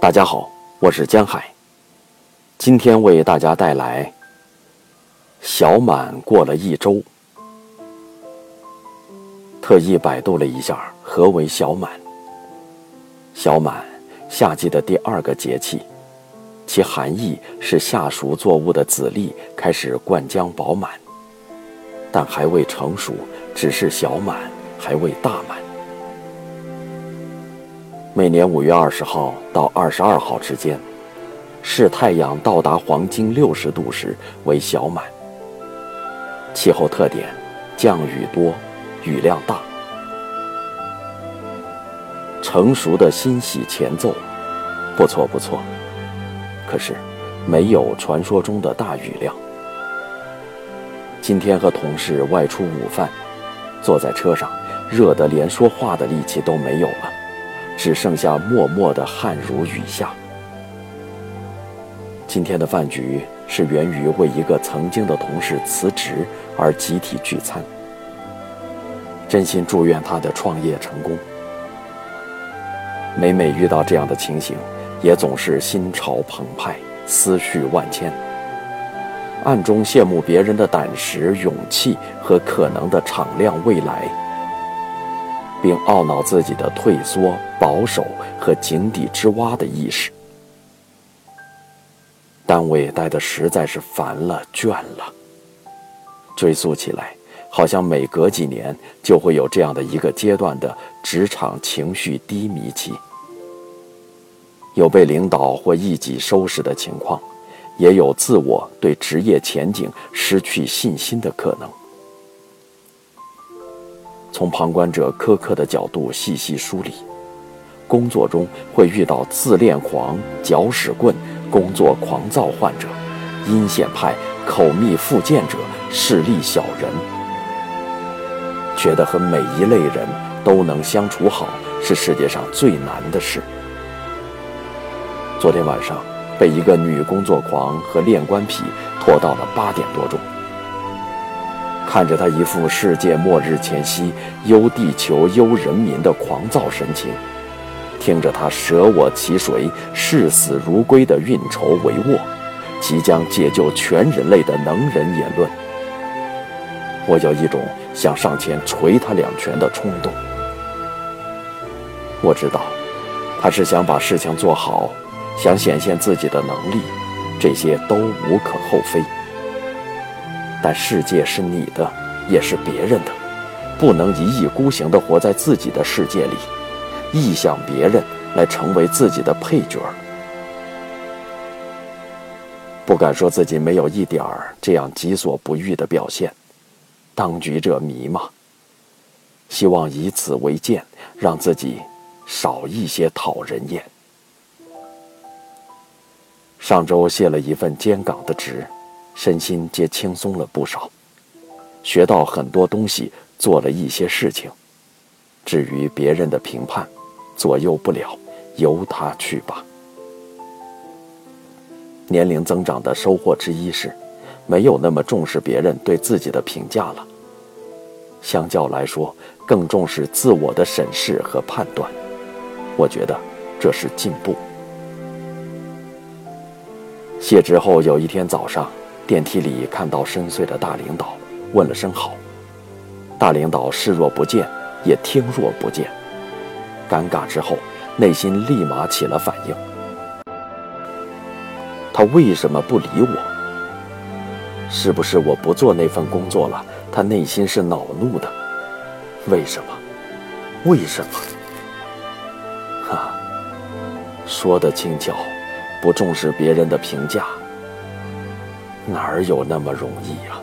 大家好，我是江海。今天为大家带来小满过了一周。特意百度了一下何为小满。小满，夏季的第二个节气，其含义是夏熟作物的籽粒开始灌浆饱满，但还未成熟，只是小满，还未大满。每年五月二十号到二十二号之间，是太阳到达黄金六十度时为小满。气候特点：降雨多，雨量大。成熟的欣喜前奏，不错不错。可是，没有传说中的大雨量。今天和同事外出午饭，坐在车上，热得连说话的力气都没有了。只剩下默默的汗如雨下。今天的饭局是源于为一个曾经的同事辞职而集体聚餐。真心祝愿他的创业成功。每每遇到这样的情形，也总是心潮澎湃，思绪万千，暗中羡慕别人的胆识、勇气和可能的敞亮未来。并懊恼自己的退缩、保守和井底之蛙的意识。单位待的实在是烦了、倦了。追溯起来，好像每隔几年就会有这样的一个阶段的职场情绪低迷期，有被领导或一己收拾的情况，也有自我对职业前景失去信心的可能。从旁观者苛刻的角度细细梳理，工作中会遇到自恋狂、搅屎棍、工作狂躁患者、阴险派、口蜜腹剑者、势利小人，觉得和每一类人都能相处好是世界上最难的事。昨天晚上被一个女工作狂和恋官癖拖到了八点多钟。看着他一副世界末日前夕忧地球忧人民的狂躁神情，听着他舍我其谁视死如归的运筹帷幄，即将解救全人类的能人言论，我有一种想上前捶他两拳的冲动。我知道，他是想把事情做好，想显现自己的能力，这些都无可厚非。但世界是你的，也是别人的，不能一意孤行地活在自己的世界里，臆想别人来成为自己的配角。不敢说自己没有一点儿这样己所不欲的表现，当局者迷嘛。希望以此为鉴，让自己少一些讨人厌。上周卸了一份监岗的职。身心皆轻松了不少，学到很多东西，做了一些事情。至于别人的评判，左右不了，由他去吧。年龄增长的收获之一是，没有那么重视别人对自己的评价了。相较来说，更重视自我的审视和判断。我觉得这是进步。谢职后有一天早上。电梯里看到深邃的大领导，问了声好。大领导视若不见，也听若不见。尴尬之后，内心立马起了反应。他为什么不理我？是不是我不做那份工作了？他内心是恼怒的。为什么？为什么？哈，说的轻巧，不重视别人的评价。哪儿有那么容易呀？